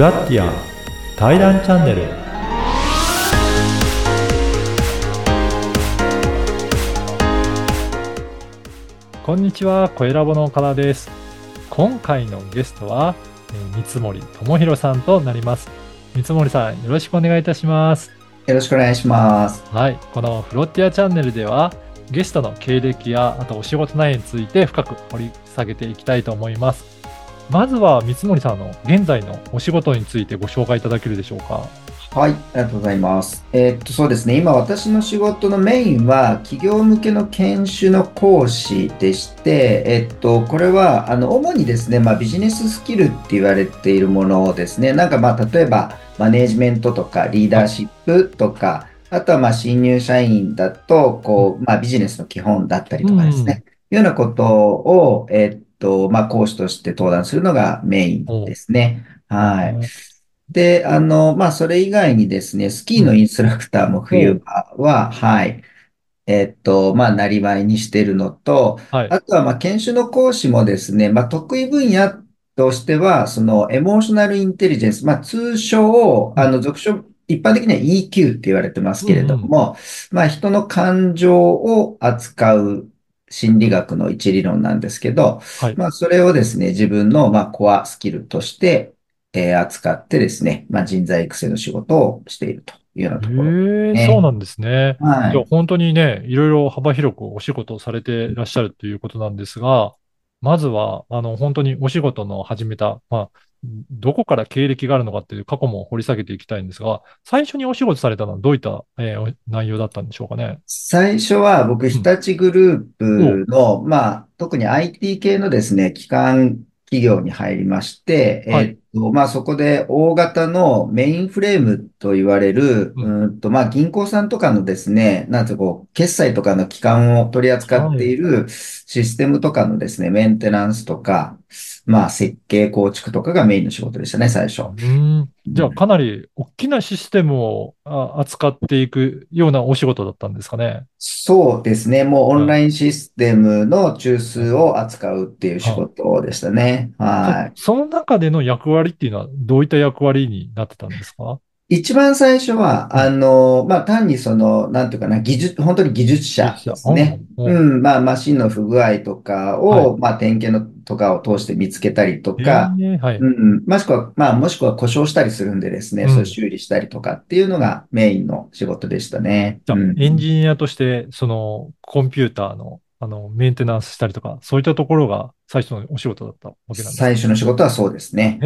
ラッティア対談チャンネルこんにちは、小ラボの岡田です。今回のゲストは、えー三森智弘さんとなります。三森さん、よろしくお願いいたします。よろしくお願いします。はい、このフロティアチャンネルでは、ゲストの経歴や、あとお仕事内容について深く掘り下げていきたいと思います。まずは三森さんの現在のお仕事についてご紹介いただけるでしょうか。はい、ありがとうございます。えーっと、そうですね、今私の仕事のメインは企業向けの研修の講師でして、えーっと、これは、あの、主にですね、まあ、ビジネススキルって言われているものをですね、なんかまあ、例えば、マネージメントとか、リーダーシップとか、あとはまあ、新入社員だと、こう、まあ、ビジネスの基本だったりとかですね、いうようなことを、えーっと、まあ、講師として登壇するのがメインですね。はい。で、あの、まあ、それ以外にですね、スキーのインストラクターも冬場は、はい、えっと、まあ、なりわいにしてるのと、はい。あとは、まあ、研修の講師もですね、まあ、得意分野としては、その、エモーショナルインテリジェンス、まあ、通称、あの、俗称、一般的には EQ って言われてますけれども、まあ、人の感情を扱う心理学の一理論なんですけど、はい。まあ、それをですね、自分の、まあ、コアスキルとして、えー扱ってですね、まあ、人材育成の仕事をしているというようなところ。ええねそうなんですね。はいじゃあ本当にね、いろいろ幅広くお仕事をされていらっしゃるということなんですが、まずは、あの、本当にお仕事の始めた、まあ、どこから経歴があるのかっていう過去も掘り下げていきたいんですが、最初にお仕事されたのはどういった、えーお内容だったんでしょうかね？最初は僕、日立グループの、まあ、特に IT 系のですね、基幹企業に入りまして、はい。えっと、まあ、そこで大型のメインフレームと言われる、ううんんと、まあ、銀行さんとかのですね、なんていうかこう、決済とかの基幹を取り扱っているシステムとかのですね、メンテナンスとか、まあ、設計構築とかがメインの仕事でしたね、最初。うーん。じゃあかなり大きなシステムをあ扱っていくようなお仕事だったんですかね。そうですね。もうオンラインシステムの中枢を扱うっていう仕事でしたね。はそその中での役割っていうのはどういった役割になってたんですか？い。一番最初は、あの、まあ、単にその、なんていうかな、技術、本当に技術者ですね。うん。うん、まあ、マシンの不具合とかはを、まあ、点検のとかを通して見つけたりとか、えーはい。うん、もしくは、まあ、もしくは故障したりするんでですね、うん。そう修理したりとかっていうのがメインの仕事でしたね。じゃあ、うん。エンジニアとして、その、コンピューターの、あの、メンテナンスしたりとか、そういったところが最初のお仕事だったわけなんですか最初の仕事はそうですね。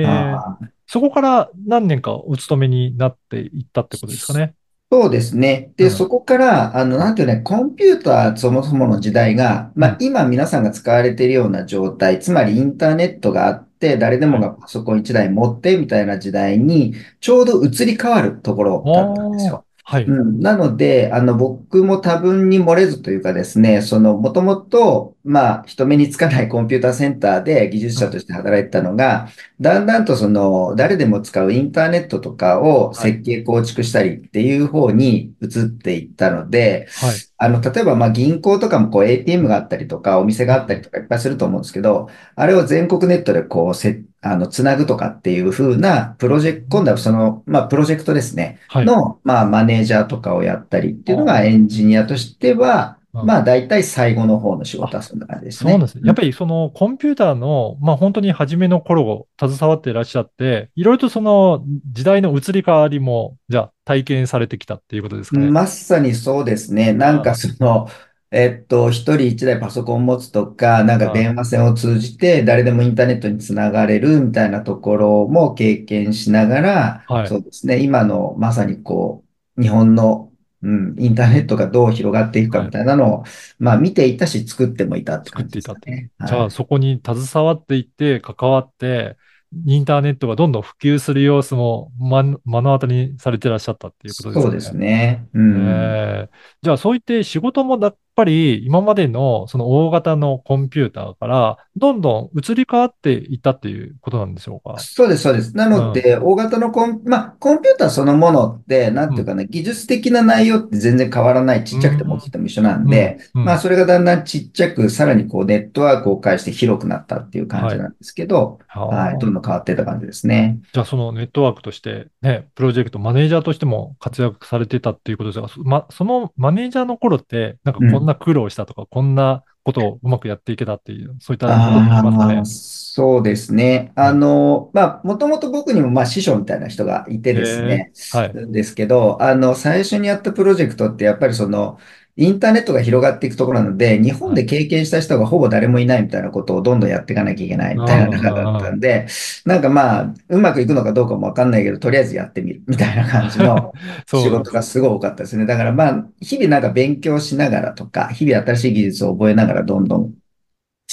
そこから何年かお勤めになっていったってことですかね？そうですね。で、うんそこから、あの、なんていうね、コンピューターそもそもの時代が、まうんあ、今皆さんが使われているような状態、つまりインターネットがあって、誰でもがパソコン1台持ってみたいな時代に、ちょうど移り変わるところだったんですよ。はい。うん、なので、あの、僕も多分に漏れずというかですね、その、もともと、まあ、人目につかないコンピューターセンターで技術者として働いてたのが、だんだんとその、誰でも使うインターネットとかを設計構築したりっていう方に移っていったので、はい。あの、例えば、まあ、銀行とかもこう ATM があったりとか、お店があったりとかいっぱいすると思うんですけど、あれを全国ネットでこう、せ、あの、つなぐとかっていう風なプロジェクト、今度はその、まあ、プロジェクトですね。はい。の、まあ、マネージャーとかをやったりっていうのがエンジニアとしては、うんまあ、大体最後の方の仕事はそんな感じですね。そうなんですね。やっぱりそのコンピューターの、まあ本当に初めの頃を携わっていらっしゃって、いろいろとその時代の移り変わりも、じゃあ体験されてきたっていうことですかね。まさにそうですね。なんかその、えっと、一人一台パソコンを持つとか、なんか電話線を通じて誰でもインターネットにつながれるみたいなところも経験しながら、はいそうですね。今のまさにこう、日本の、うん、インターネットがどう広がっていくかみたいなのを、まあ見ていたし作ってもいたって作っ感じていたっていうですかね。。じゃはいあそこに携わっていって、関わって、インターネットがどんどん普及する様子も目目の当たりにされてらっしゃったっていうことですね。そうですね。うん。ええじゃあ、そういって仕事もだぱり今までのその大型のコンピューターからどんどん移り変わっていったっていうことなんでしょうか？そうです、そうです。なうん。ので、大型のコン、まあ、コンピューターそのものって、なんうん。ていうかな、技術的な内容って全然変わらない。ちうん。っちゃくても大きくても一緒なんうん。で、まあ、うん。それがだんだんちっちゃく、さらにこう、ネットワークを介して広くなったっていう感はい。じなんですけど、はい、どんどんはあ。変わっていった感じですね。じゃあ、そのネットワークとして、ね、プロジェクトマネージャーとしても活躍されてたっていうことですが、そま、そのマネージャーの頃って、なんかうん。こんな苦労したとか、こんなことをうまくやっていけたっていう、そういったこすね。そうですね。あはい。の、まあ、もともと僕にも、まあ、師匠みたいな人がいてえですえ、ね、はい。ですけど、あの、最初にやったプロジェクトって、やっぱりその、インターネットが広がっていくところなので、日本はい。で経験した人がほぼ誰もいないみたいなことをどんどんやっていかなきゃいけないあみたいな中だったんで、なんかまあ、うまくいくのかどうかもわかんないけど、とりあえずやってみるみたいな感じあ。の仕。事がすごい多かったですね。だからまあ、日々なんか勉強しながらとか、日々新しい技術を覚えながらどんどん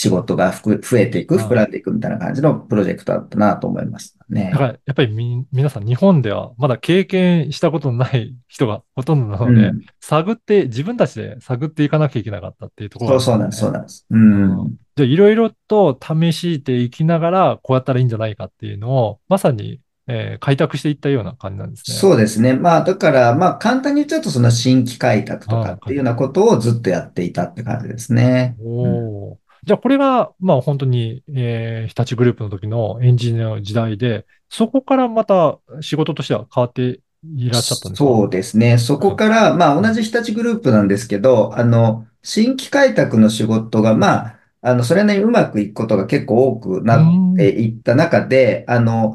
仕事がふく増えていく、膨らんでいくみたいな感じのプロジェクトだったなと思いますね。だから、やっぱりみ、皆さん日本ではまだ経験したことのない人がほとんどなので、うん。探って、自分たちで探っていかなきゃいけなかったっていうところがあるんでそうそうなんです、そう。なんです。ううん。ん。じゃあ、いろいろと試していきながら、こうやったらいいんじゃないかっていうのを、まさに、えー開拓していったような感じなんですね。そうですね。まあ、だから、まあ、簡単に言っちゃうと、その新規開拓とかっていうようなことをずっとやっていたって感じですね。うん。おお。じゃあ、これが、まあ、本当に、えー日立グループの時のエンジニアの時代で、そこからまた仕事としては変わっていらっしゃったんですか？そうですね。そこから、まあ、同じ日立グループなんですけど、あの、新規開拓の仕事が、まあ、あの、それなりにうまくいくことが結構多くうなってん。いった中で、あの、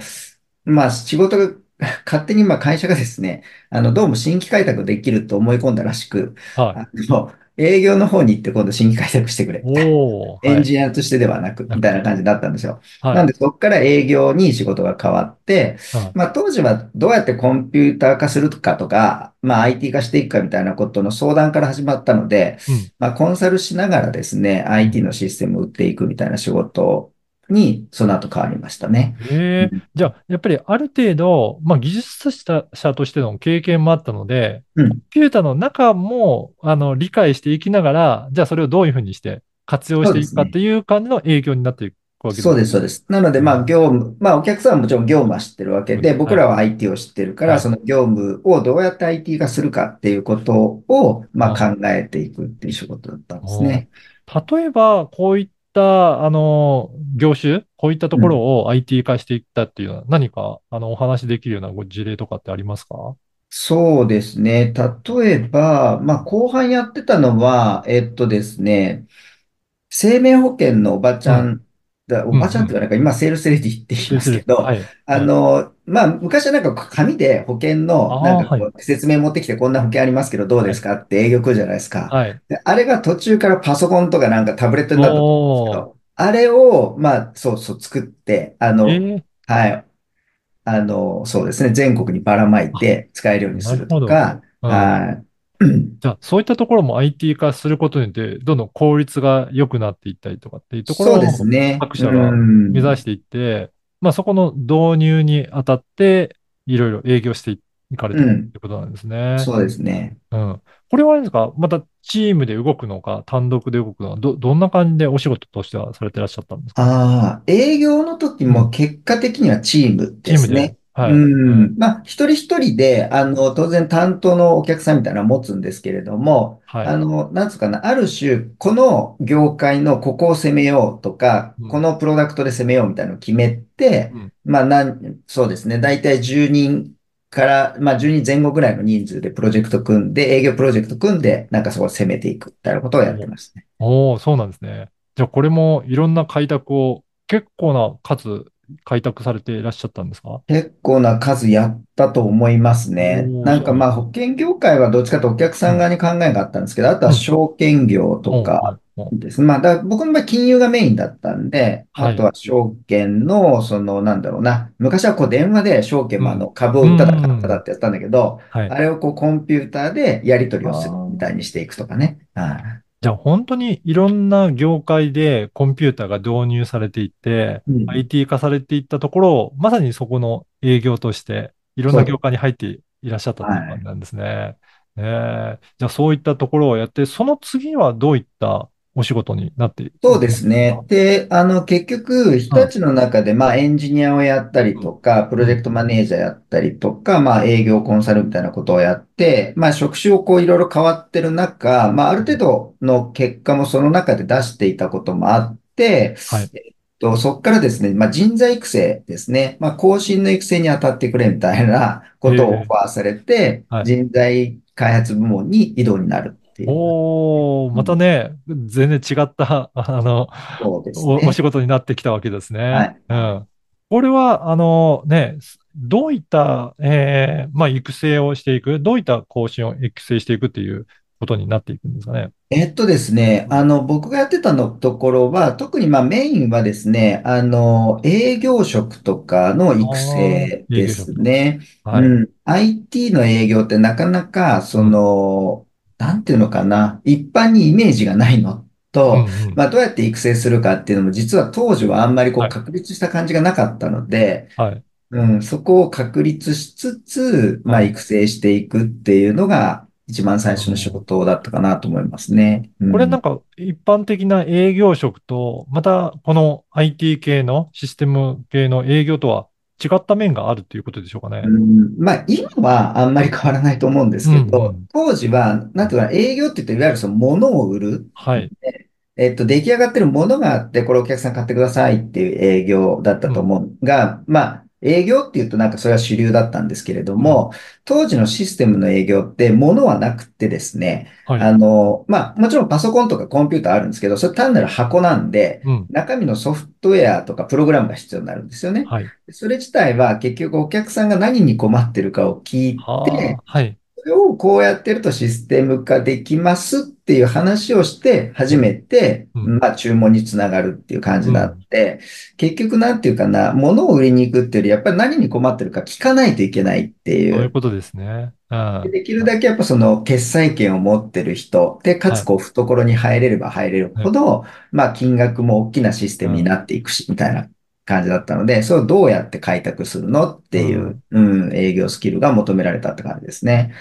まあ、仕事が、勝手に、まあ、会社がですね、あの、どうも新規開拓できると思い込んだらしく、はい。あの、営業の方に行って今度新規開拓してくれ。エンジニアとしてではなく、み。たいな感じだったんですよ。はい。なんで、そこから営業に仕事が変わって、はい。まあ、当時はどうやってコンピューター化するかとか、まあ、IT 化していくかみたいなことの相談から始まったので、うん。まあ、コンサルしながらですね、うん。IT のシステムを売っていくみたいな仕事に、その後変わりましたね。ええじゃあ、やっぱりある程度、まあ、技術者としての経験もあったので、コンうん。ピューターの中も、あの、理解していきながら、じゃあそれをどういうふうにして活用していくかっ。ていう感じの営業になっていくわけですそうです、そうです。なので、まあ、ね。業務、まあ、お客さんはもちろん業務は知ってるわけで、僕はい。らは IT を知ってるから、はい。その業務をどうやって IT 化するかっていうことを、まあ、あ考えていくっていう仕事だったんですおね。例えば、こういった、あの、業種、こういったとうん。ころを IT 化していったっていうのは、何か、あの、お話しできるようなご事例とかってありますか？そうですね。例えば、まあ、後半やってたのは、えっとですね、生命保険のおばちうん。ゃん、だ、おうん。ばちゃんってうん。言わないか、今、セールスレディって言います。すけど、はい。あはい。の、まあ、昔はなんか紙で保険の、なん。かこう、説明持ってきて、こんな保険ありますけど、どうはい。ですかって営業来るじゃないですか。はい。で、あれが途中からパソコンとかなんかタブレットになったと思うんですけ。ど、あれを、まあ、そうそう作って、あの、ええはい、あの、そうですね、全国にばらまいあ、て使えるようにすると。か、うん。はい。じゃあ、そういったところも IT 化することによって、どんどん効率が良くなっていったりとかっていうとこそうですろをね。う各社が目指しん。ていって、まあそこの導入にあたって、いろいろ営業していかれたとうん。いうことなんですね。そうですね。うん。これはあれですか？またチームで動くのか、単独で動くのか、ど、どんな感じでお仕事としてはされてらっしゃったんですか？ああ、営業の時うん。も結果的にはチームチームで。うはい。うん。ん。まあ、一人一人で、あの、当然担当のお客さんみたいなのを持つんですけれども、はい。あの、なんつうかな、ある種、この業界のここを攻めようとか、うん。このプロダクトで攻めようみたいなのを決めて、うん。まあ、なん、そうですね、大体10人から、まあ、10人前後ぐらいの人数でプロジェクト組んで、営業プロジェクト組んで、なんかそこを攻めていくみたいなことをやってますね。おお、そうなんですね。じゃあ、これもいろんな開拓を結構な数開拓されていらっしゃったんですか？結構な数やったと思いますね。なんかまあ。保険業界はどっちかというとお客うん、さん側に考えがあったんですけど、あとはうん、証券業とかですね。まあだ僕の場合金融がメインだったんで、あはい。とは証券の、そのなんだろうな、昔はこう電話で証券うん、もあの株をう売っただ買っただん、ってやったんだけど、はい。あれをこうコンピューターでやり取りあをするみたいーにしていくとかね。はい。じゃあ、本当にいろんな業界でコンピューターが導入されていって、うん。IT 化されていったところを、まさにそこの営業として、いろんな業。界に入っていらっしゃったというはい。感じなんですね。えー、じゃあそういったところをやって、その次はどういったお仕事になっていくそうですね。で、あの、結局、日はい。立の中で、まあ、エンジニアをやったりうん。とか、プロうん。ジェクトマネージャーやったりとか、まあ、営業コンサルみたいなことをやって、まあ、職種をこう、いろいろ変わってる中、まあ、ある程度の結果もその中で出していたこともあって、はい。えっと、そこからですね、まあ、人材育成ですね。まあ、後進の育成に当たってくれみたいなことをオええファーされて、はい。人材開発部門に異動になるっていう。おー、またうんね、全然違った、あの、そうですお、お仕ね。事になってきたわけですね。はい。うん。これは、あのね、どういった、えーまあ、育成をしていく、どういった講師を育成していくっていうことになっていくんですかね？えっとですね、あの、僕がやってたのところは、特にまあメインはですね、あの、営業職とかの育成です。ね。はい。うん。IT の営業ってなかなか、そうん。の、なんていうのかな、一般にイメージがないのうん、と、うん。まあどうやって育成するかっていうのも、実は当時はあんまりこうはい。確立した感じがなかったので、はい。うん、そこを確立しつつ、まあはい。育成していくっていうのが、一番あ最初の仕の事だったかなと思いますね。うん。これなんか一般的な営業職と、またこの IT 系のシステム系の営業とは違った面があるということでしょうかね。うん、まあ、今はあんまり変わらないと思うんですうんうけど、ん。当時は、なんていうかな、営業って言って、いわゆるその物を売る。はい。えっと、出来上がってるものがあって、これお客さん買ってくださいっていう営業だったうん。と思うが、まあ、営業っていうとなんかそれは主流だったんですけれどうん。も、当時のシステムの営業って物はなくってですね、はい。あの、まあ、もちろんパソコンとかコンピューターあるんですけど、それ単なる箱なんで、うん。中身のソフトウェアとかプログラムが必要になるんですよね。はい。それ自体は結局お客さんが何に困ってるかを聞いて、はあ、はい。それをこうやってるとシステム化できますっていう話をして初うん。めて、うん。まあ注文につながるっていう感じがあっうん。て、結局なんていうかな、物を売りに行くっていうより、やっぱり何に困ってるか聞かないといけないっていう。そういうことですね。うん。できるだけやっぱその決済権を持ってる人で、かつい。こう懐に入れれば入れるはい。ほど、まあ金額も大きなシステうん。ムになっていくし、みたいな感じだったので、それをどうやって開拓するのっていう、うん。うん、営業スキルが求められたって感じですね。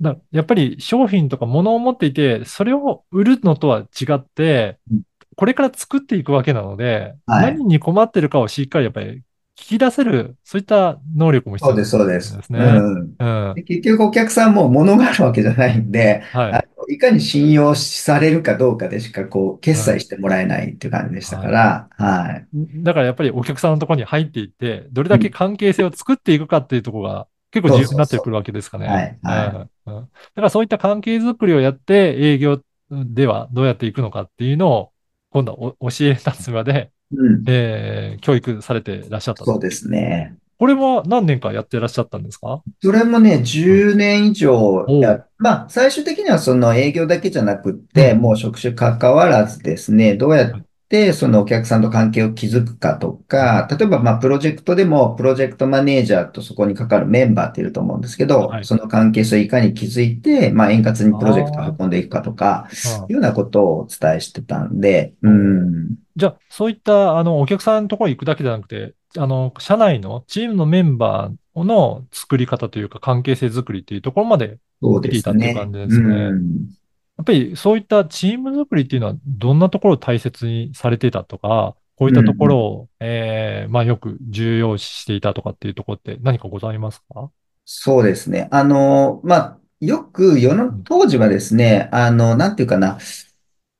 だ、やっぱり商品とか物を持っていて、それを売るのとは違って、うんこれから作っていくわけなので、はい。何に困ってるかをしっかりやっぱり聞き出せる、そういった能力も必そうです、要なんそうです。ですね。うん。うん。で結局お客さんも物があるわけじゃないんで、はい。いかに信用されるかどうかでしかこう決済うん。してもらえないっていう感じでしたかはい。ら、はい。だからやっぱりお客さんのところに入っていって、どれだけうん。関係性を作っていくかっていうところが結構そう重要にそうそなってくるわけですかう。はね。い、うん。はい。うん。だからそういった関係づくりをやって営業ではどうやっていくのかっていうのを今度はお教え立つまで、うん。えー教育されていらっしゃったと。そうですね。これは何年かやってらっしゃったんですか？それもね、うん。10年以上おう。や、まあ、最終的にはその営業だけじゃなくって、もううんうん。職種関わらずですね、どうやっはい。てそのお客さんと関係を築くかとうんか、例えばまあ、プロジェクトでも、プロジェクトマネージャーとそこに関わるメンバーっていると思うんですけど、はい。その関係性をいかに築いて、まあ、円滑にプロジェクトをあ運んでいくかとか。いうようなことをお伝えしてたんで、うん、じゃあ、そういった、あの、お客さんのところに行くだけじゃなくて、あの、社内のチームのメンバーの作り方というか、関係性作りっていうところまでそうで見ていたっていう感すね。じでうすね。ん。やっぱりそういったチーム作りっていうのは、どんなところを大切にされていたとか、こういったところうんうんを、えー、まあよく重要視していたとかっていうところって何かございますか？そうですね。あの、まあ、よく世の、うん。当時はですね、あの、なんていうかな、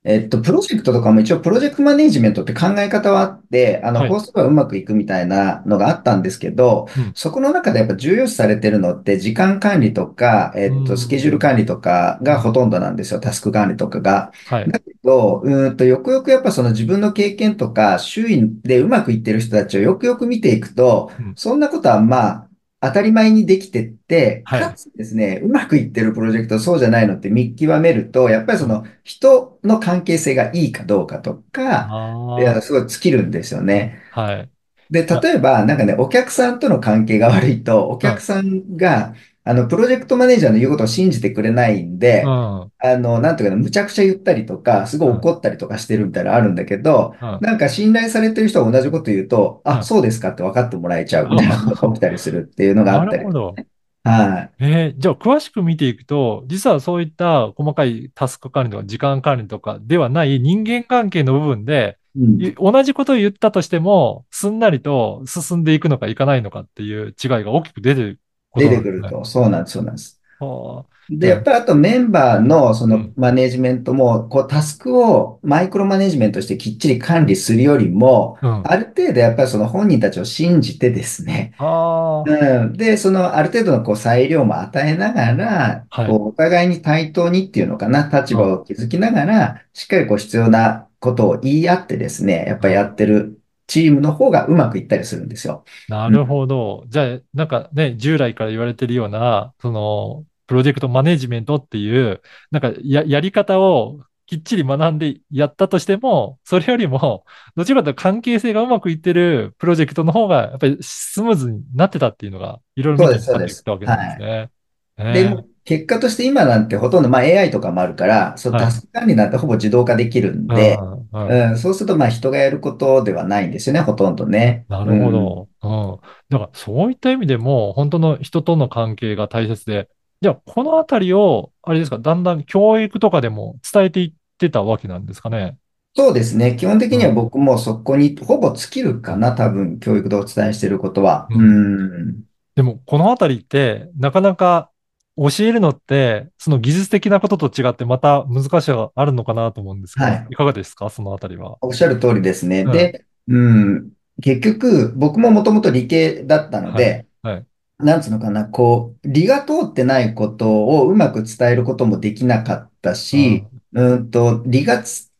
えっと、プロジェクトとかも一応プロジェクトマネジメントって考え方はあって、あの、はい。こうすればうまくいくみたいなのがあったんですけど、うん。そこの中でやっぱ重要視されてるのって時間管理とか、えうっと、スケジュールん。管理とかうん。がほとんどなんですよ。タスク管理とかが。はい。だけど、うーんと、よくよくやっぱその自分の経験とか、周囲でうまくいってる人たちをよくよく見ていくと、うん。そんなことはまあ、当たり前にできてって、かはい。つですね、うまくいってるプロジェクト、そうじゃないのって見極めると、やっぱりそうん。の人の関係性がいいかどうかとか、いや、あすごい尽きるんですよね。あ。はい。で、あ、例えば、なんかね、お客さんとの関係が悪いと、おうん。客さんが、あの、プロジェクトマネージャーの言うことを信じてくれないんで、うん。あの、なんていうかな、むちゃくちゃ言ったりとか、すごいうん。怒ったりとかしてるみたいなのあるんだけど、うん。なんか信頼されてる人が同じこと言うと、あ、うん。そうですかって分かってもらえちゃうみたいなことが起きたりするっていうのがあなったり。るほど。はい。えーじゃあ詳しく見ていくと、実はそういった細かいタスク管理とか時間管理とかではない人間関係の部分で、うん。い同じことを言ったとしても、すんなりと進んでいくのかいかないのかっていう違いが大きく出て出。てくると。そうなんです、そうなんです。はあ、で、やっぱりあとメンバーのそのうん、マネジメントも、こうタスクをマイクロマネジメントしてきっちり管理するよりも、うん。ある程度やっぱりその本人たちを信じてですね、うん。で、そのある程度のこう裁量も与えながら、はい。こうお互いに対等にっていうのかな、立うん、場を築きながら、しっかりこう必要なことを言い合ってですね、やっぱりやってるチームの方がうまくいったりするんですよ。うん。なるほど。じゃあ、なんかね、従来から言われてるような、その、プロジェクトマネジメントっていう、なんかや、やり方をきっちり学んでやったとしても、それよりも、どちらかというと関係性がうまくいってるプロジェクトの方が、やっぱりスムーズになってたっていうのが、いろいろ見てそうです、そうです。分かってわけなんですはい。ね。で、結果として今なんてほとんど、まあ AI とかもあるから、そ。のタスク管理なんてほぼ自動化できるんうで、ん、うん。うん、そうするとまあ人がやることではないんですよね、ほとんどね。なるほうん。ど。うん。だから、そういった意味でも、本当の人との関係が大切で、じゃあ、このあたりを、あれですか、だんだん教育とかでも伝えていってたわけなんですかね？そうですね。基本的にはうん。僕もそこにほぼ尽きるかな、多分、教育でお伝えしていることは。ううん。ん。でも、このあたりって、なかなか教えるのって、その技術的なことと違って、また難しさがあるのかなと思うんですけど、はい。いかがですか、そのあたりは。おっしゃる通りですね。うん。で、うん。結局、僕ももともと理系だったのはい。で、はい。なんつうのかな、こう、理が通ってないことをうまく伝えることもできなかったし、うん。うんと、理がつ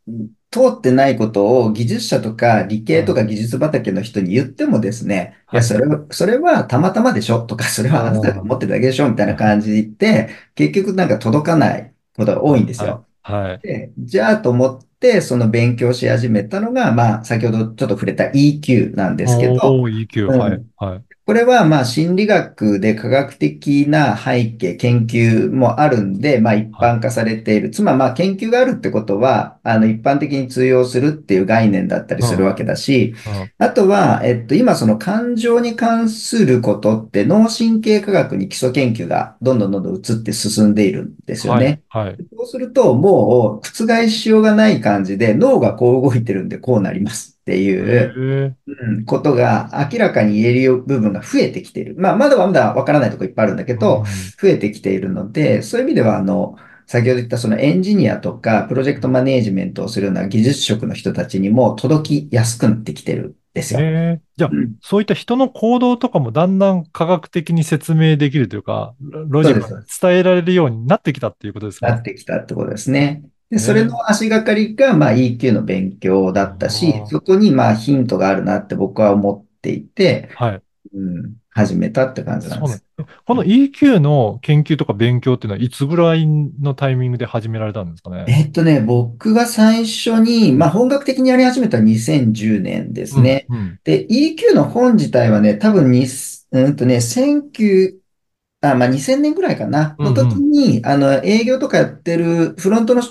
通ってないことを技術者とか理系とうん。か技術畑の人に言ってもですね、いや、はい。それは、それはたまたまでしょとか、それうはあなたが思ん。ってるだけでしょみたいな感じで、結局なんか届かないことが多いんですはい。よ。はい。で、じゃあと思って、その勉強し始めたのが、まあ、先ほどちょっと触れた EQ なんですけど、EQ。はい。うん。はい。これはまあ心理学で科学的な背景、研究もあるんで、まあ一はい。般化されている。つまりまあ研究があるってことは、あの一般的に通用するっていう概念だったりうん。するわけだし、うん。あとは、えっと、今その感情に関することって脳神経科学に基礎研究がどんどんどんどん移って進んでいるんですよはい。ね。はい。そうするともう覆しようがない感じで脳がこう動いてるんでこうなりますってへいう、え。うんことが明らかに言える部分が増えてきている。まあ、まだまだわからないところいっぱいあるんだけうど、ん。増えてきているので、そういう意味では、あの、先ほど言ったそのエンジニアとか、プロジェクトマネージメントをするような技術職の人たちにも届きやすくなってきてるんですよ。ええ。じゃあ、うん。そういった人の行動とかもだんだん科学的に説明できるというか、ロジカルにそうです。伝えられるようになってきたっていうことですか？なってきたってことですね。で、それええ。の足がかりが、まあ、EQ の勉強だったし、あそこに、まあ、ヒントがあるなって僕は思っていて、あはい。うん、始めたって感じなんです。この EQ の研究とか勉強っていうのは、いつぐらいのタイミングで始められたんですかね？えっとね、僕が最初に、まあ、うん。本格的にやり始めた2010年ですうん。ね。うん。で、EQ の本自体はね、多分に、うんとね、19、あ、まあ、2000年ぐらいかな、うん。のうん。時に、あの、営業とかやってるフロントの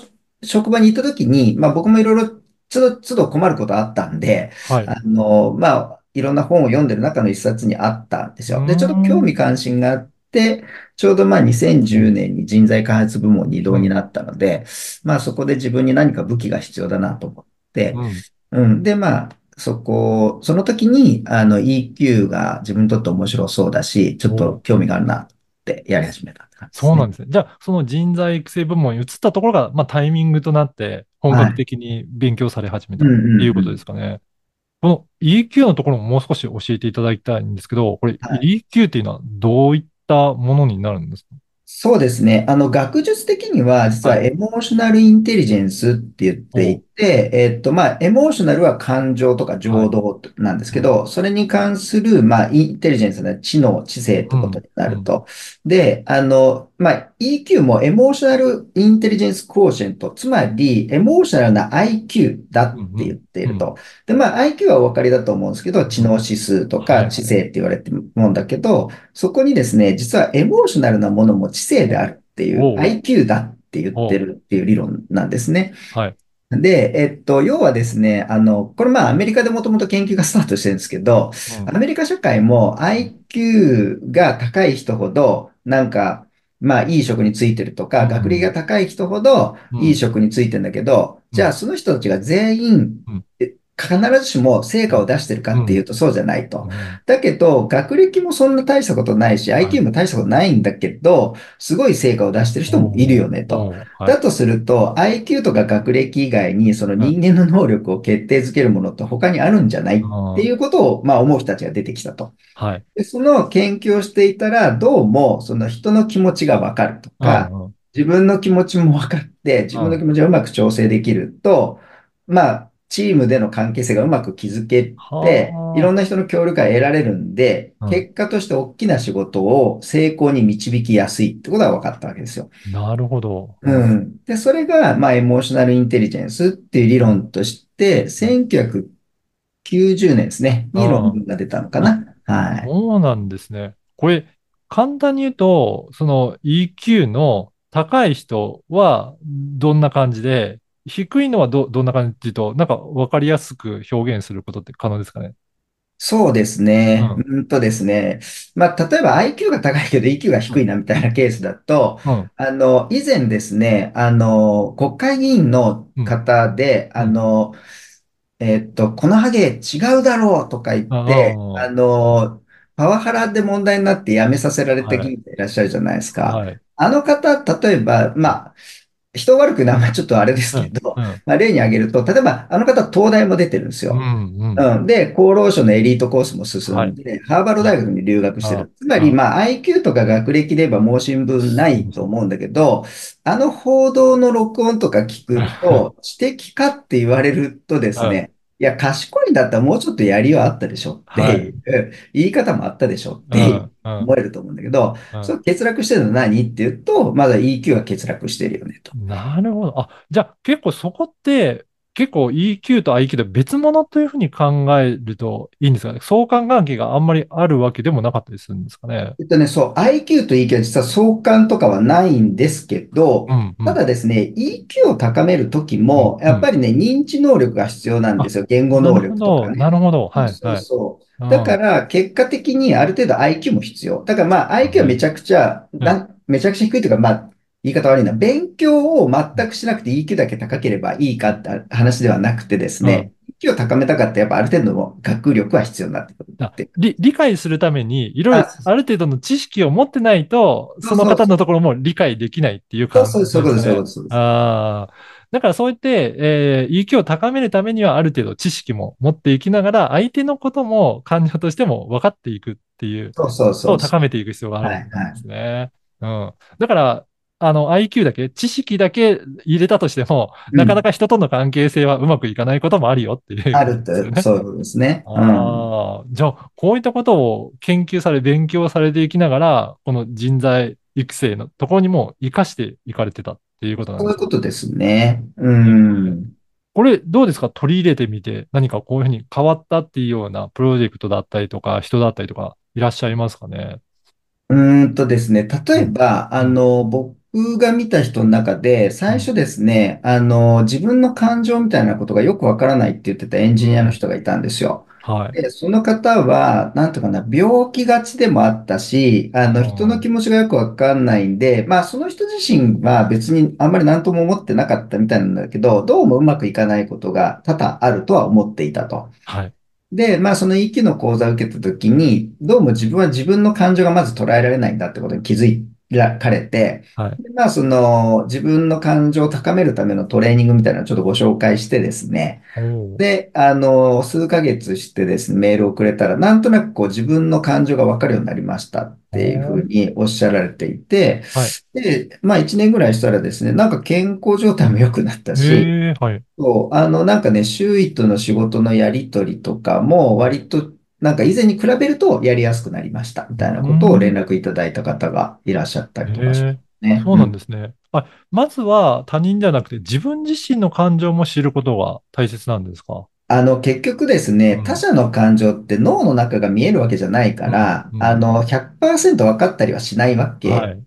職場に行った時に、まあ、僕もいろいろ、つど、都度困ることあったんで、はい。あの、まあ、いろんな本を読んでる中の一冊にあったんですよ。で、ちょっと興ん。味関心があって、ちょうどまあ2010年に人材開発部門に異うん。動になったので、まあそこで自分に何か武器が必要だなと思って、うん。うん。で、まあ、そこ、その時に、あの EQ が自分にとって面白そうだし、ちょっとお興味があるなってやり始めた。そうなんですね。じゃあ、その人材育成部門に移ったところが、まあ、タイミングとなって、本はい。格的に勉強され始めたっうんうんていうことでうん。すかね。この EQ のところももう少し教えていただきたいんですけど、これはい EQ っていうのはどういったものになるんですか？そうですね。あの、学術的には、実は emotional intelligence って言って。いて、えっと、まあ、 emotional は感情とかはい。情動なんですうん。けど、それに関する、まあ、 intelligence な知能、知性ってうん。ことになうん。ると。で、あの、まあ、EQ も emotional intelligence quotient、つまり、エモーショナルな IQ だうん。って言っていうん。ると。で、まあ、IQ はお分かりだと思うんですけど、知うん。能指数とかはい。知性って言われてるもんだけど、そこにですね、実はエモーショナルなものも知性であるっていう。IQ だって言って。るっていう理論なんですね。はい。で、えっと、要はですね、あの、これまあアメリカでもともと研究がスタートしてるんですけど、うん。アメリカ社会もうん IQ が高い人ほど、なんか、まあいい職についてるとうか、学歴がん。高い人ほどうん。いい職についてるんだけど、うん。じゃあその人たちが全員、必ずしも成果を出してるかうん。っていうとそうじゃないと。うん。だけど、学歴もそんな大したことないし、はい。IQ も大したことないんだけど、すごい成果を出してる人もいるよねと。だとすると、IQ とか学歴以外に、そのうん。人間の能力を決定づけるものって他にあるんじゃないっうていんうことを、まあ思う人たちが出てきたと。はい。で、その研究をしていたら、どうも、その人の気持ちがわかるとか。自分の気持ちもわかって、自分の気持ちをうまく調整できると、まあ、チームでの関係性がうまく築けて、いろはんな人の協力が得られるんで、あ。うん。結果として大きな仕事を成功に導きやすいってことが分かったわけですよ。なるほど。うん。うん。で、それが、まあ、エモーショナルインテリジェンスっていう理うん。論として、うん。1990年ですね、に論あ文が出たのかあ、な。はい。そうなんですね。これ、簡単に言うと、その EQ の高い人はどんな感じで、低いのはど、どんな感じと、なんかわかりやすく表現することって可能ですかね？そうですね。うん、うんとですね。まあ、例えば IQ が高いけど EQ がうん、低いなみたいなケースだと、うん、あの、以前ですね、あの、国会議員のうん、方で、うん。あの、えっと、このハゲ違うだろうとか言っあて、ああ、の、パワハラで問題になって辞めさせられたはい、議員いらっしゃるじゃないですか。はい。あの方、例えば、まあ、人悪く言うのはまあちょっとあれですうん、けど、うん、まあ、例に挙げると、例えば、あの方、東大も出てるんですうん、よ。うん。うん。で、厚労省のエリートコースも進はい。んで、ハーバード大学に留学してある。つまり、あ、まあ、IQ とか学歴で言えば申し分ないと思うんだけど、あの報道の録音とか聞くと、知的かって言われるとですうん、ね、いや、賢いんだったらもうちょっとやりはあったでしょってはい。いう、言い方もあったでしょって思えると思うんだけど、うん。そう欠落してるのは何っていうと、まだ EQ は欠落してるよねと。なるほど。あ、じゃあ結構そこって結構 EQ と IQ で別物というふうに考えるといいんですかね。相関関係があんまりあるわけでもなかったりするんですかね。えっとね、そう、IQ と EQ は実は相関とかはないんですけど、うん、うん、ただですね、EQ を高めるときうん、も、やうん。っぱりね、認知能力が必要なんであ、すよ。言語能力とかね。なるほど。はい、そうそうはい。だから、結果的にある程度 IQ も必要。だからまあ、IQ はめちゃくちゃ、い、なんめちゃくちゃ低いというか、まあ、言い方悪いな。勉強を全くしなくて EQ だけ高ければいいかって話ではなくてですうん。ね、EQ を高めたかったらやっぱある程度の学力は必要になってくるあ、って。理、理解するために、いろいあ、ろ、ある程度の知識を持ってないと、その方のところも理解できないっていう感そうそう、そういうことです、そういうこじですかね。とです。そうですああ。だからそうやって、えー、EQ を高めるためにはある程度知識も持っていきながら、相手のことも感情としても分かっていくっていうそうそうそうそう。高めていく必要があるはいんですはい。ね。うん。だから、あの、IQ だけ、知識だけ入れたとしても、なかなうん。か人との関係性はうまくいかないこともあるよっていうことあると、ですよね。そうですね。うん。ああ、じゃあ、こういったことを研究され、勉強されていきながら、この人材育成のところにも活かしていかれてたっていうことなんそういうですかことですね。うえーん。これ、どうですか？取り入れてみて、何かこういうふうに変わったっていうようなプロジェクトだったりとか、人だったりとか、いらっしゃいますかね？うーんとですね、例うん、えば、あうん、の、僕が見た人の中で、うん、最初ですね、あの、自分の感情みたいなことがよくわからないって言ってたエンジニアのうん。人がいたんですよ。はい。で、その方は、なんとかな、病気がちでもあったし、あの、人の気うん、持ちがよくわかんないんで、まあ、その人自身は別にあんまり何とも思ってなかったみたいなんだけど、どうもうまくいかないことが多々あるとは思っていたと。はい。で、まあ、その EQ の講座を受けたときに、どうも自分は自分の感情がまず捉えられないんだってことに気づかれて、はい。でまあ、その自分の感情を高めるためのトレーニングみたいなのをちょっとご紹介してですね、で、あの、数ヶ月してですね、メールをくれたら、なんとなくこう自分の感情がわかるようになりましたっていうふうにおっしゃられていて、はい。で、まあ一年ぐらいしたらですね、なんか健康状態も良くなったし、ええはい。そう、あの、なんかね、周囲との仕事のやりとりとかも、はい。割と、なんか以前に比べるとやりやすくなりました、みたいなことを連ん。絡いただいた方がいらっしゃったりとかしまええすね。そうなんうん。ですね。あ、まずは他人じゃなくて自分自身の感情も知ることが大切なんですか？あの、結局ですね、他うん。者の感情って脳の中が見えるわけじゃないかうん。ら、うん。あの、100%分かったりはしないわけはい。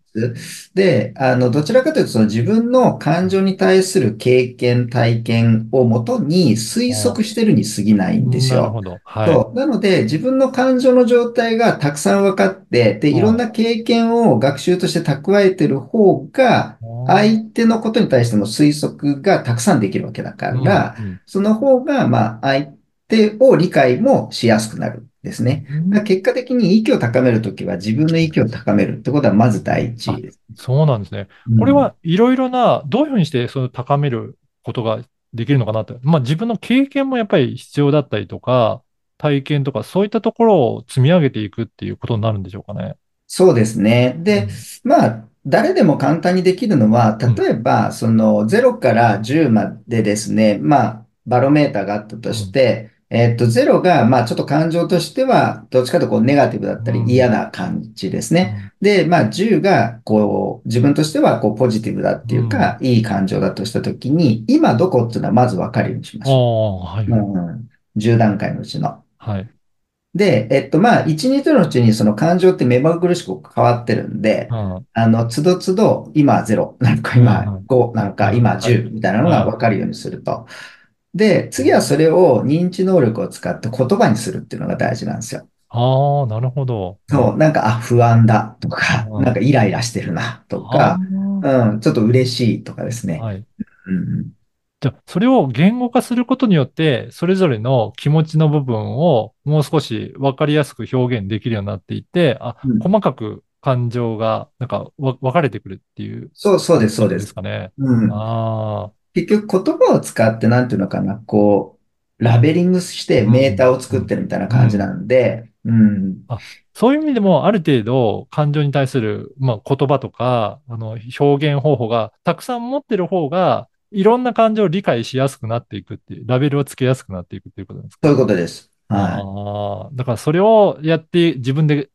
で、あの、どちらかというと、その自分の感情に対する経験、体験をもとに推あ測してるに過ぎないんですよ。なるほど。はい。そう。なので、自分の感情の状態がたくさん分かって、で、いろんあな経験を学習として蓄えてる方が、相あ手のことに対しての推測がたくさんできるわけだかうん、ら、うん。その方が、まあ、相手を理解もしやすくなるんですうね。だからん結果的に息を高めるときは自分の息を高めるってことはまず第一あ、です。そうなんですね。これうん。はいろいろな、どういうふうにしてその高めることができるのかなと。まあ自分の経験もやっぱり必要だったりとか、体験とかそういったところを積み上げていくっていうことになるんでしょうかね。そうですね。で、うん。まあ、誰でも簡単にできるのは、うん。例えば、その0から10までですね、まあ、バロメーターがあったとうん。して、えっと、0が、まあ、ちょっと感情としては、どっちかとこう、ネガティブだったり嫌うん。な感じですね。うん。で、まあ、10が、こう、自分としては、こう、ポジティブだっていうか、うん。いい感情だとしたときに、今どこっていうのはまず分かるようにしまあしょう。うはい。んうん。10段階のうちの。はい。で、えっと、まあ、一日のうちにその感情って目まぐるしく変わってるんで、うん。うん。あの、つどつど、今0なのか、う今ん。5なのか、うん。今はい。10みたいなのがはい。分かるようにすると。で、次はそうんれを認知能力を使って言葉にするっていうのが大事なんですよ。ああ、なるほど。うん。そう、なんか、あ、不安だとか、うん。なんかイライラしてるなとあか、あ、うん、ちょっと嬉しいとかですね。はい。うんうんじゃあ、それを言語化することによって、それぞれの気持ちの部分をもう少し分かりやすく表現できるようになっていて、あ、うん細かく感情が、なんかわ分かれてくるっていうそう、そうです、そうです。ですかね。うん。ああ、結局言葉を使ってなんていうのかな、こう、ラベリングしてうん、メーターをうん、作ってるみたいなうん。感じなんで、うん。あ、そういう意味でも、ある程度、感情に対する、まあ、言葉とか、あの、表現方法がたくさん持ってる方が、いろんな感情を理解しやすくなっていくっていう、ラベルをつけやすくなっていくっていうことですか？そういうことです。はい。ああ、だからそれをやって自分で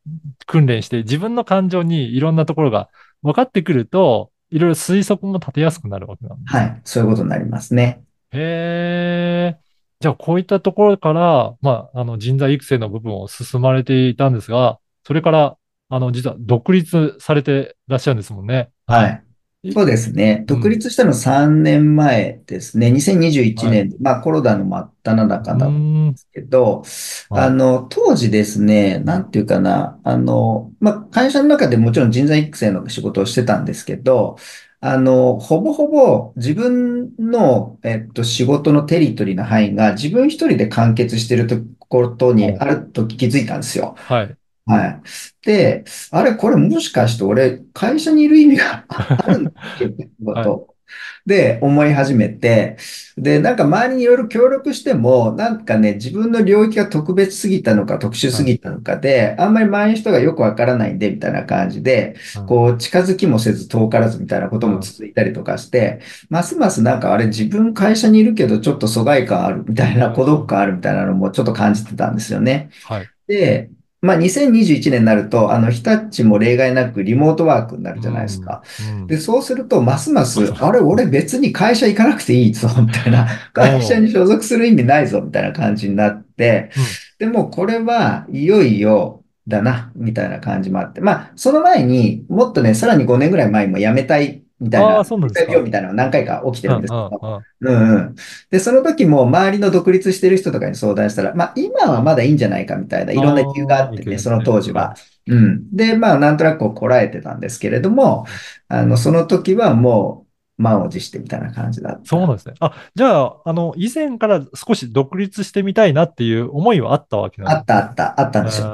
訓練して自分の感情にいろんなところが分かってくると、いろいろ推測も立てやすくなるわけなんですね。はい。そういうことになりますね。へえ。じゃあこういったところから、まあ、あの人材育成の部分を進まれていたんですが、それから、あの、実は独立されてらっしゃるんですもんね。ははい。そうですね。うん。独立したの3年前ですね。2021はい。年、まあコロナの真っ只う中だったんで。すけど、はい。あの、当時ですね、なんていうかな、あの、まあ会社の中でもちろん人材育成の仕事をしてたんですけど、あの、ほぼほぼ自分の、えっと、仕事のテリトリーの範囲が自分一人で完結しているとことにおあると気づいたんですよ。はい。はい。で、あれ、これもしかして俺、会社にいる意味があ あるんだっけってこはい。とで思い始めて、で、なんか周りにいろいろ協力しても、なんかね、自分の領域が特別すぎたのか特殊はい。すぎたのかで、あんまり周りの人がよくわからないんで、みたいな感じで、うん。こう、近づきもせず遠からずみたいなこともうん。続いたりとかして、ますますなんかあれ、自分会社にいるけど、ちょっと疎外感あるみたいな、孤独感あるみたいなのもちょっと感じてたんですよね。はい。で、まあ、2021年になると、あの、日立も例外なくリモートワークになるうじゃないですん。か。で、うん。そうすると、ますまます、あれ、俺別に会社行かなくていいぞ、みたいな、会社。に所属する意味ないぞ、みたいな感じになって、うん。でもこれはいよいよだな、みたいな感じもあって、まあ、その前にもっとね、さらに5年ぐらい前にも辞めたい、みたいな、そうなんですか。みたいなのが何回か起きてるんですけど、うん。うんうん。で、その時も周りの独立してる人とかに相談したら、まあ今はまだいいんじゃないかみたいな、いろんな理由があってね、その。当時は。はい。うん。で、まあなんとなくこらえてたんですけれども、あの、その時はもう満を持してみたいな感じだった。そうなんですね。あ、じゃあ、あの、以前から少し独立してみたいなっていう思いはあったわけなんです。あったあった、あったんですよ。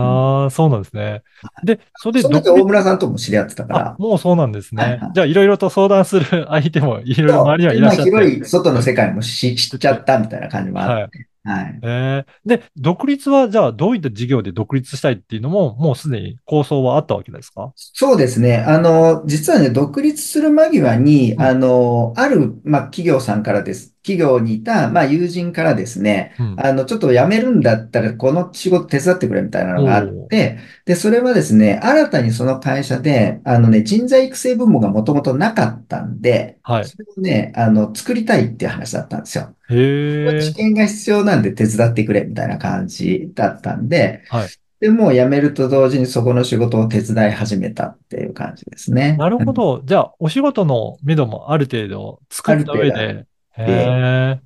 うんああ、そうなんですね。で、それでその時大村さんとも知り合ってたかあ、ら、もうそうなんですね。はいはい。じゃあ、いろいろと相談する相手もいろいろ周りにはいらっしゃって、広い外のはい、世界も知知っちゃ知ったみたいな感じもあっはい。て。はい。えー、で、独立はじゃあどういった事業で独立したいっていうのも、もうすでに構想はあったわけですか？そうですね。あの、実はね、独立する間際に、うん、あの、ある、まあ、企業さんからです。企業にいた、まあ、友人からですね、うん。あの、ちょっと辞めるんだったら、この仕事手伝ってくれみたいなのがあって、で、それはですね、新たにその会社で、あのね、人材育成部門がもともとなかったんで、はい。それをね、あの、作りたいっていう話だったんですよ。へえ、知見が必要なんで手伝ってくれみたいな感じだったんで、はい。でもう辞めると同時にそこの仕事を手伝い始めたっていう感じですね。なるほど。じゃあ、お仕事の目処もある程度作った上で、へ、え、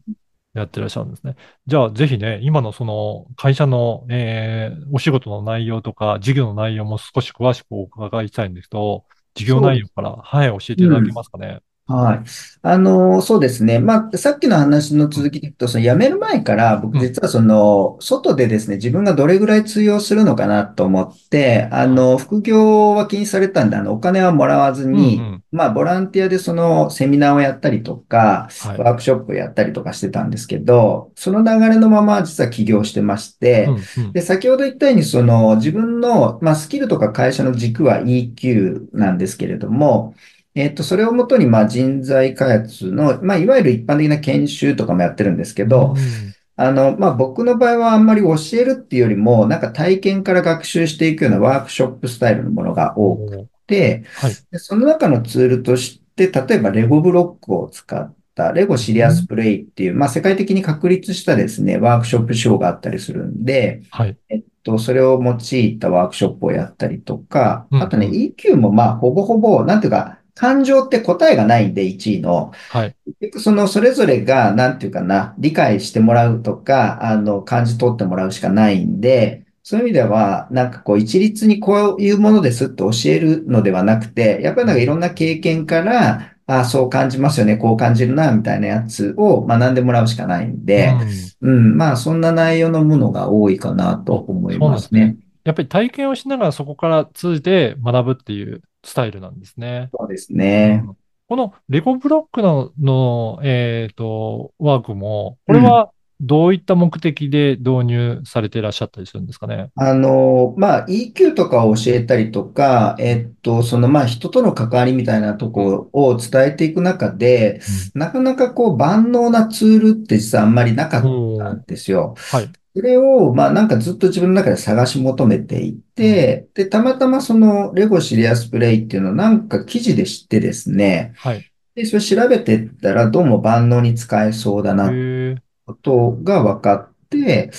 やってらっしゃるんですね。じゃあ、ぜひね、今のその会社の、えーお仕事の内容とか、事業の内容も少し詳しくお伺いしたいんですけど、事業。内容から、はい、教えていただけますかね。はい。あの、そうですね。まあ、さっきの話のうん、続きでいくと、その辞める前から、僕うん、実はその、外でですね、自分がどれぐらい通用するのかなと思って、あはい。の、副業は気にされたんで、あの、お金はもらわずうん、うに、ん、まあ、ボランティアでその、セミナーをやったりとか、はい。ワークショップをやったりとかしてたんですけど、その流れのまま実は起業してまして、うん、うん、で、先ほど言ったように、その、自分の、まあ、スキルとか会社の軸は EQ なんですけれども、えっと、それをもとに、まあ、人材開発の、まあ、いわゆる一般的な研修とかもやってるんですけうど、ん。あの、まあ、僕の場合はあんまり教えるっていうよりも、なんか体験から学習していくようなワークショップスタイルのものが多くて、はい。でその中のツールとして、例えばレゴブロックを使ったレゴシリアスうん、プレイっていう、まあ、世界的に確立したですね、ワークショップ手法があったりするんで、はい。えっと、それを用いたワークショップをやったりとか、うん、あとね、うん。EQ もまあ、ほぼほぼ、なんていうか、感情って答えがないんで、1位の。はい。結局、その、それぞれが、なんていうかな、理解してもらうとか、あの、感じ取ってもらうしかないんで、そういう意味では、なんかこう、一律にこういうものですって教えるのではなくて、やっぱりなんかいろんな経験から、ああ、そう感じますよね、こう感じるな、みたいなやつを学んでもらうしかないんうで、ん。うん、まあ、そんな内容のものが多いかなとあ、思いそうなんですね。ますね。やっぱり体験をしながらそこから通じて学ぶっていうスタイルなんですね。そうですうね。ん。このレゴブロックの、の、えっと、ワークも、こうん。れはどういった目的で導入されていらっしゃったりするんですかね？あの、まあ、EQ とかを教えたりとか、えっと、その、まあ、人との関わりみたいなとうん。ころを伝えていく中で、うん。なかなかこう、万能なツールって実はあんまりなかったんですよ。はい。それを、まあ、なんかずっと自分の中で探し求めていうん。て、で、たまたまその、レゴシリアスプレイっていうのをなんか記事で知ってですね、はい。で、それ調べてったらどうも万能に使えそうだへなえ、ことが分かって、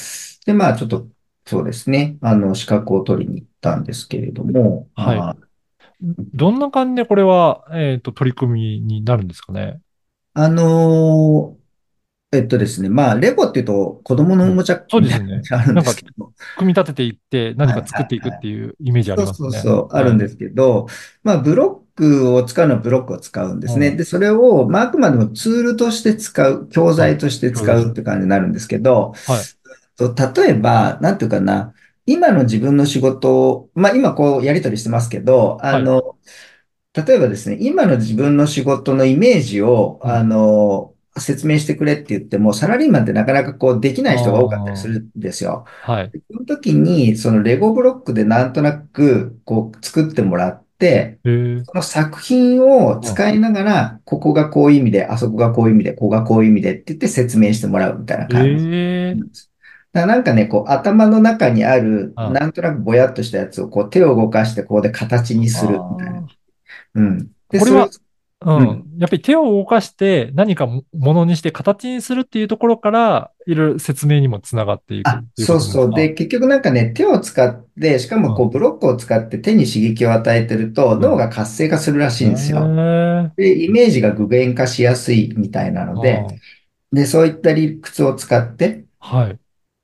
で、まあちょっと、そうですね、あの、資格を取りに行ったんですけれども、はい。あ、どんな感じでこれは、えっと、取り組みになるんですかね？あのーえっとですね、まあ、レゴっていうと子供のうん。おもちゃみたいな感そうですよね。じがあるんですけど、組み立てていって何はいか作っていくってはいうイメージあそうりますね。そうそう、あはい。るんですけど、まあ、ブロックを使うのはブロックを使うんですね。うん。で、それを、まあ、あくまでもツールとして使う、教はい。材として。使うって感じになるんですけど、例えば、なんていうかな、今の自分の仕事を、まあ今こうやり取りしてますけど、あはい。の、例えばですね、今の自分の仕事のイメージを、あうん。の、説明してくれって言っても、サラリーマンってなかなかこうできなあい人が多かったりすあ、るんですよ。はい。でその時に、そのレゴブロックでなんとなくこう作ってもらって、その作品をうん。使いながら、ここがこういう意味で、あそこがこういう意味で、ここがこういう意味でって言って説明してもらうみたいな感じええ、なんです。なんかね、こう頭の中にある、あ、なんとなくぼやっとしたやつをこう手を動かしてこうで形にするみたいな。あうん。で、あ、これは、ううん。ん。やっぱり手を動かして何かもものにして形にするっていうところから、いろいろ説明にもつながっていくていそうそう。で結局なんかね、手を使って、しかうん。もこうブロックを使って手に刺激を与えてるとうん。脳が活性化するらしいんですよ。ええ、で、イメージが具現化しやすいみたいなので、あで、そういった理屈を使って、あ、はい。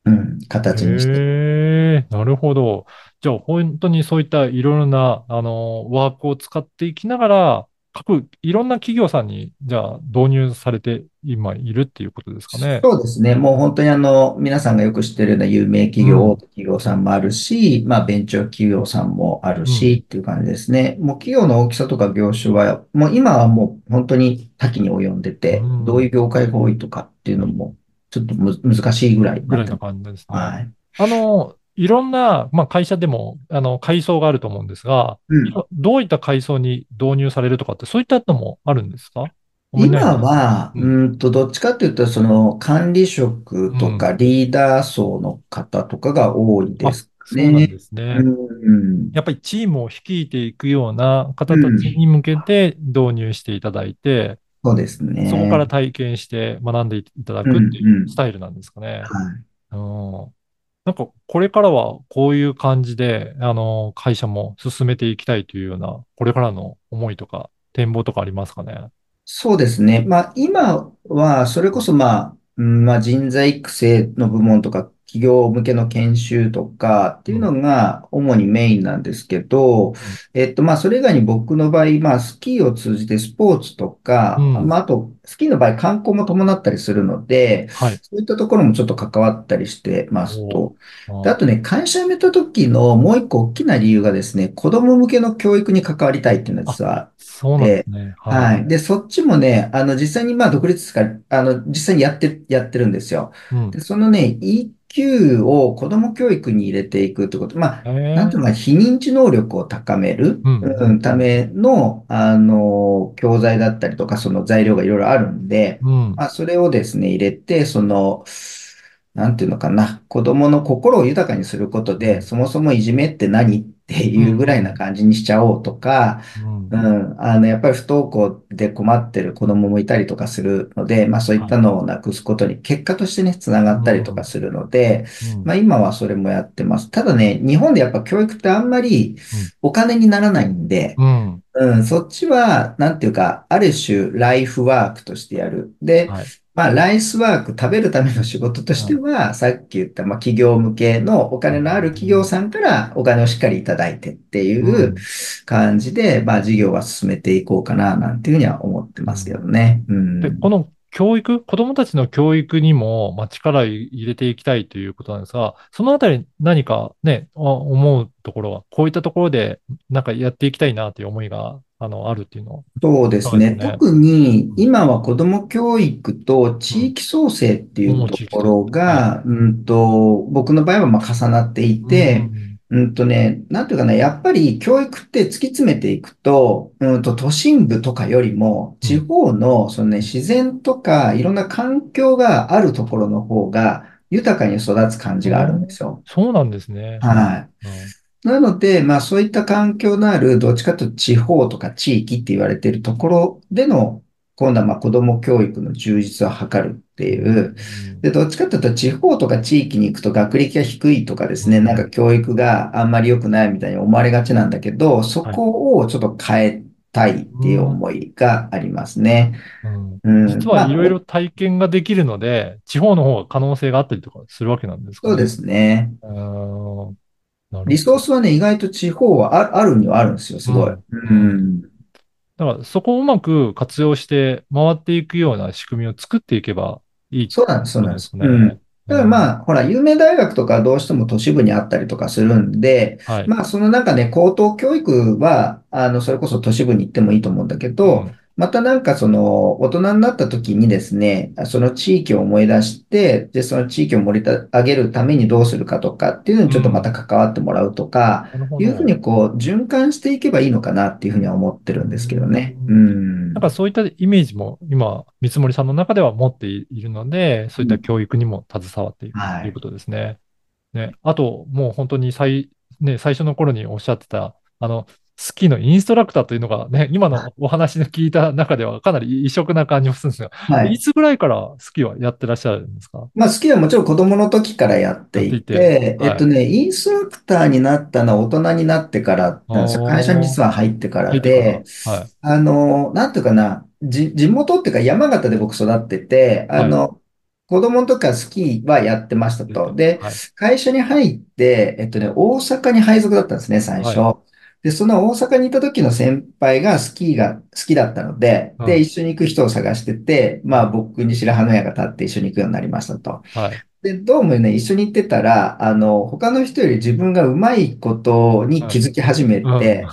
うん、形にしてる。ええ、なるほど。じゃあ、本当にそういったいろいろな、あの、ワークを使っていきながら、各、いろんな企業さんに、じゃあ、導入されて今いるっていうことですかね。そうですね。もう本当にあの、皆さんがよく知ってるような有名企業、大うん、手企業さんもあるし、まあ、ベンチャー企業さんもあるうん、しっていう感じですね。もう企業の大きさとか業種は、もう今はもう本当に多岐に及んでうて、どういうん、業界が多いとかっていうのも、ちょっとむ難しいぐらいにぐらいな。感じですね。はい。あの、いろんな、まあ、会社でも、あの、階層があると思うんですが、うん。どういった階層に導入されるとかって、そういったのもあるんですか？今は、うん、と、どっちかというと、その管理職とかうん。リーダー層の方とかが多いであ、すかそうなんね。ですうね。ん。やっぱりチームを率いていくようなう方たちん。に向けて導入していただいて、そうですそこからね。体験して学んでいただうん、くっていううん。スタイルなんですかね。はい。うん。なんか、これからはこういう感じで、あの、会社も進めていきたいというような、これからの思いとか、展望とかありますかね？そうですね。まあ、今は、それこそ、まあ、まあ、人材育成の部門とか、企業向けの研修とかっていうのうん。が主にメインなんですけど、うん。えっと、まあ、それ以外に僕の場合、まあ、スキーを通じてスポーツとか、うんまあ、あと、スキーの場合、観光も伴ったりするので、はい。そういったところもちょっと関わったりしてますおと。で、ーあ、あとね、会社辞めた時のもう一個大きな理由がですね、子供向けの教育に関わりたいっていうのがあ、実はあっそうなんでて、すね。はい。はい。で、そっちもね、あの、実際にまあ、独立から、あの、実際にやって、やってるんですよ。で、うん。そのね、EQ を子供教育に入れていくってこと。まあ、ええなんていうのかな、非認知能力を高める、うん、ための、あの、教材だったりとか、その材料がいろいろあるんで、うん。うん。まあ、それをですね、入れて、その、なんていうのかな、子供の心を豊かにすることで、うん。そもそもいじめって何ってうん。いうぐらいな感じにしちゃおうとか、うん。あの、やっぱり不登校で困ってる子供もいたりとかするので、まあそういっはい。たのをなくすことに結果としてね、つながうったりとかん。するので、うん。まあ今はそれもやってます。ただね、日本でやっぱ教育ってあんまりうん。お金にならないんで、うん。うん、そっちは、なんていうか、ある種、ライフワークとしてやる。で、はい。まあ、ライスワーク、食べるための仕事とうん。しては、さっき言った、まあ、企業向けのおう金のある企業ん。さんからお金をしっかりいただいてっていううん感じで、まあ、事業は進めていこうかな、なんていうふうには思ってますけうんどね。うで、こん。の教育、子供たちの教育にも、まあ、力を入れていきたいということなんですが、そのあたり何かね、あ思うところは、こういったところで、なんかやっていきたいなという思いが、あの、あるっていうのそうですね。ね。特にうん。今は子ども教育とうん。地域創生っていうところ地域とですね。はい。が、うんと、僕の場合はまあ重なっていうて、ん。うんとね、なんていうかな、やっぱり教育って突き詰めていくと、うんと都心部とかよりも地うん。方のそのね、うん。自然とかいろんな環境があるところの方が豊かに育つ感じがあるんですよ。そうなんですね。はい。うん。なので、まあそういった環境のある、どっちかというと地方とか地域って言われているところでの、今度はまあ子ども教育の充実を図るってういう。ん。で、どっちかというと地方とか地域に行くと学歴が低いとかですね、なんかうん。教育があんまり良くないみたいに思われがちなんだけど、そはい。こをちょっと変えたいっていううん。思いがありますね。うん。うん。実はいまあ、おろいろ体験ができるので、地方の方が可能性があったりとかするわけなんですかね。そうですね。うーん。リ。ソースはね、意外と地方はあ、あるにはあるんですよ、すごい。うん。だからそこをうまく活用して回っていくような仕組みを作っていけばいいってそうなんです、そうなんです。うん。ね。だからね。まあ、ほら、有名大学とかどうしても都市部にあったりとかするんで、はい。まあ、その中ね、高等教育は、あの、それこそ都市部に行ってもいいと思うんだけど、うん。またなんかその、大人になった時にですね、その地域を思い出して、で、その地域を盛り上げるためにどうするかとかっていうのにちょっとまたうん。関わってもらうとか、なるほいうふうど。にこう、循環していけばいいのかなっていうふうには思ってるんですけどね。うん。なんかん。そういったイメージも今、三森さんの中では持っているので、そういった教育にも携わっていくはい。ということですね。ね。あと、もう本当に最、ね、最初の頃におっしゃってた、あの、スキーのインストラクターというのがね、今のお話の聞いた中ではかなり異色な感じもするんですが、はい。いつぐらいからスキーはやってらっしゃるんですか？まあ、スキーはもちろん子供の時からやっやていっていて。て、えっはい。とね、インストラクターになったのは大人になってからあなんですよ。会社に実あ、は入ってから。で、はい。あの、なんていうかな、じ、地元っていうか山形で僕育ってて、あはい。の、子供の時からスキーはやってましたと。で、はい。会社に入って、えっとね、大阪に配属だったんですね、最はい。初。で、その大阪にいた時の先輩がスキーが好きだったので、で、うん。一緒に行く人を探してて、まあうん。僕に白羽の矢が立って一緒に行くようになりましたと。はい。で、どうもね、一緒に行ってたら、あの、他の人より自分が上手いことにはい。気づき始めうん。て、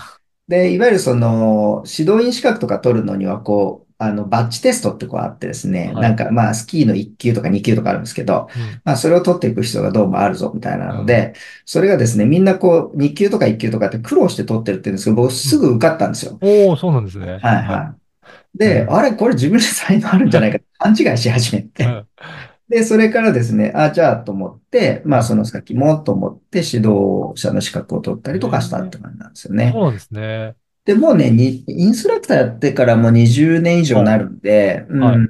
で、いわゆるその、指導員資格とか取るのには、こう、あの、バッジテストってこうあってですね、はい。なんかまあ、スキーの1級とか2級とかあるんですけど、うん。まあ、それを取っていく必要がどうもあるぞ、みたいなうん。ので、それがですね、みんなこう、2級とか1級とかって苦労して取ってるって言うんですけど、僕うんすぐ受かったんですよ。おー、そうなんですね。はい。はいはい。で、うん。あれ、これ自分で才能あるんじゃないかって勘違いし始めて、うん。で、それからですね、あ、じゃあと思って、まあそうんの先もと思って指導者の資格を取ったりとかしたっええて感じなんですよね。そうですね。で、もうね、にインストラクターやってからもう20年以上にあ、なるんで、うはい。ん。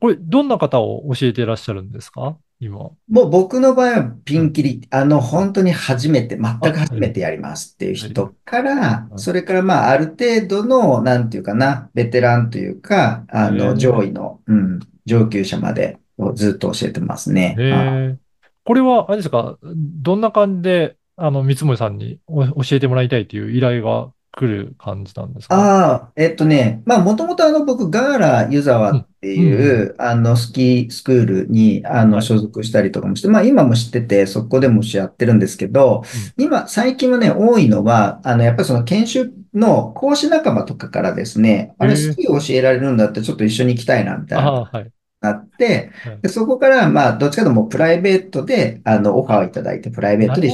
これ、どんな方を教えていらっしゃるんですか？今。もう僕の場合はピンキリ、あの、本当に初めて、全く初めてやりますっていう人からは、いそれからまあ、ある程度の、なんていうかな、ベテランというか、あへの、え上位の、うん、上級者までをずっと教えてますね。はいへえ。これは、あれですか、どんな感じで、あの、三森さんにお教えてもらいたいという依頼が来る感じなんですか？ああ、えっとね、まあ、もともとあの、僕、ガーラ湯沢っていう、あの、スキースクールに、あの、はい。所属したりとかもして、まあ、今も知ってて、そこでもやってるんですけど、今、最近はね、多いのは、あの、やっぱりその研修の講師仲間とかからですね、あれ、スキーを教えられるんだって、ちょっと一緒に行きたいな、みたいな、ああ、はい。なってはい、で、そこから、まあ、どっちかともうプライベートで、あの、オファーをいただいて、プライベーなトで。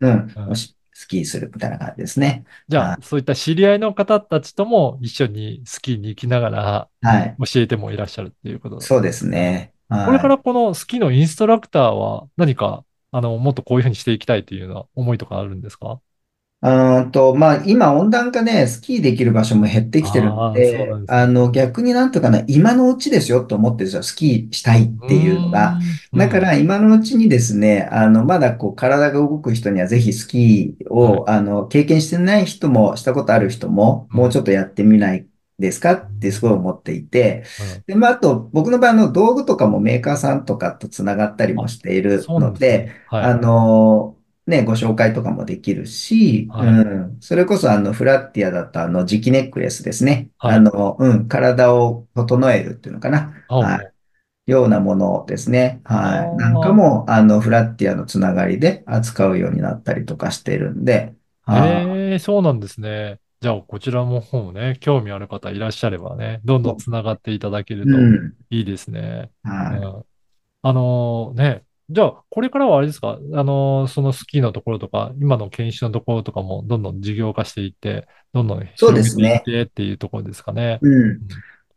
うんうん、スキーするみたいな感じですね。じゃあ、そういった知り合いの方たちとも一緒にスキーに行きながらはい。教えてもいらっしゃるっていうことそうですね。はいこれからこのスキーのインストラクターは何か、あの、もっとこういうふうにしていきたいというような思いとかあるんですか？うーんと、まあ、今温暖化でスキーできる場所も減ってきてるあーそうんでなん、ですねあの、逆になんとかな、今のうちですよと思ってるんですよ。スキーしたいっていうのが。うーんだから今のうちにですね、あの、まだこう体が動く人にはぜひスキーを、あの、経験してない人も、したことある人も、うんもうちょっとやってみないですかってすごい思っていて、うんで、まあ、あと、僕の場合の道具とかもメーカーさんとかとつながったりもしているそうなんのですねで、はい。あの、ね、ご紹介とかもできるし、はいうん。それこそ、あの、フラッティアだと、あの、磁気ネックレスですね。はいあの、うん、体を整えるっていうのかな。あはい。ようなものですね。はい。なんかも、あの、フラッティアのつながりで扱うようになったりとかしてるんで、はい。ええそうなんですね。じゃあ、こちらも方ね、興味ある方いらっしゃればね、どんどんつながっていただけるとうん。いいですね。はい。うんあのね、じゃあ、これからはあれですか、あのそのスキーのところとか、今の研修のところとかも、どんどん事業化していって、どんどん広げていってっていうところですかね。うん。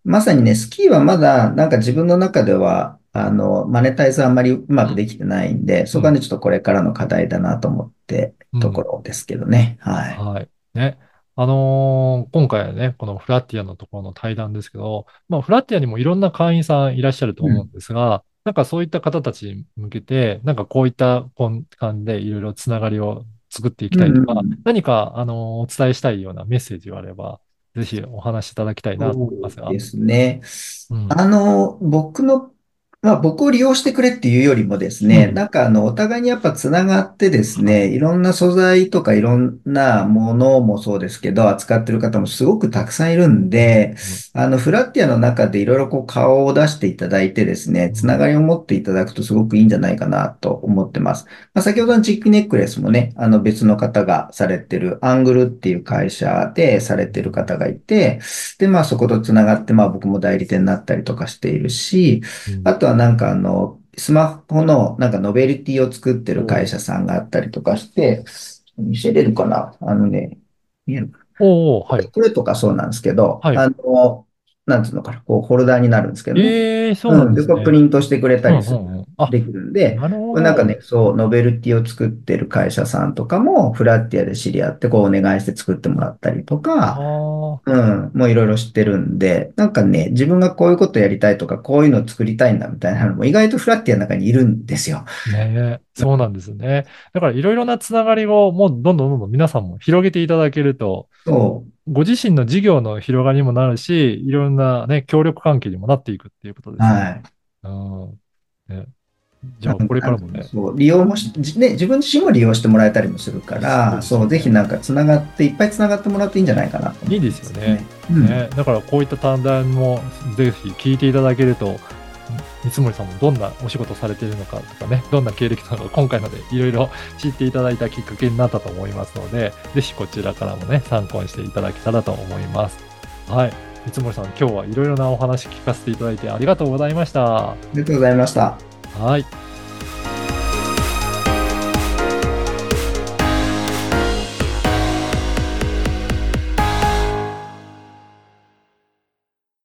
まさにね、スキーはまだ、なんか自分の中では、あの、マネタイズあんまりうまくできてないんで、そこはね、ちょっとこれからの課題だなと思って、うんところですけどね。はい。はい。ね。あのー今回はね、このフラッティアのところの対談ですけど、まあ、フラッティアにもいろんな会員さんいらっしゃると思うんですが、なんかそういった方たちに向けて、なんかこういったこん感じでいろいろつながりを作っていきたいとか、うん何か、あのーお伝えしたいようなメッセージがあれば、ぜひお話しいただきたいなと思いますが。ですね。うんあの、僕の、まあ僕を利用してくれっていうよりもですね、うん。なんかあの、お互いにやっぱつながってですね、いろんな素材とかいろんなものもそうですけど、扱ってる方もすごくたくさんいるんで、あの、フラッティアの中でいろいろこう顔を出していただいてですね、つながりを持っていただくとすごくいいんじゃないかなと思ってます。まあ、先ほどのチックネックレスもね、あの別の方がされてる、アングルっていう会社でされてる方がいて、で、まあそことつながって、まあ僕も代理店になったりとかしているし、うん。あとはなんかあの、スマホのなんかノベルティを作ってる会社さんがあったりとかして、見せれるかな？あのね、見えるかおー、はい。これとかそうなんですけど、はい。あの、なんつうのかな、こう、ホルダーになるんですけどね。ええそうなんですこれプね。リントしてくれたりするうんうんうんあ、できるんで、なるほど。なんかね、そう、ノベルティを作ってる会社さんとかも、フラッティアで知り合って、こう、お願いして作ってもらったりとあか、ーうん、もういろいろ知ってるんで、なんかね、自分がこういうことやりたいとか、こういうの作りたいんだみたいなのも意外とフラッティアの中にいるんですよ。ねえ、そうなんですね。だからいろいろなつながりをもうどんどんどんどん皆さんも広げていただけると、そう。ご自身の事業の広がりにもなるし、いろんなね、協力関係にもなっていくっていうことですね。はい。うん。ね、じゃあこれからもね、そう、利用もし、じね、自分自身も利用してもらえたりもするから、そうそう、ぜひなんかつながって、いっぱいつながってもらっていいんじゃないかなと思っていいですよね。うん。ね、だからこういった対談もぜひ聞いていただけると、三森さんもどんなお仕事されているのかとかね、どんな経歴なのか今回のでいろいろ知っていただいたきっかけになったと思いますので、ぜひこちらからもね、参考にしていただけたらと思います。はい。三森さん、今日はいろいろなお話聞かせていただいてありがとうございました。ありがとうございました。はい。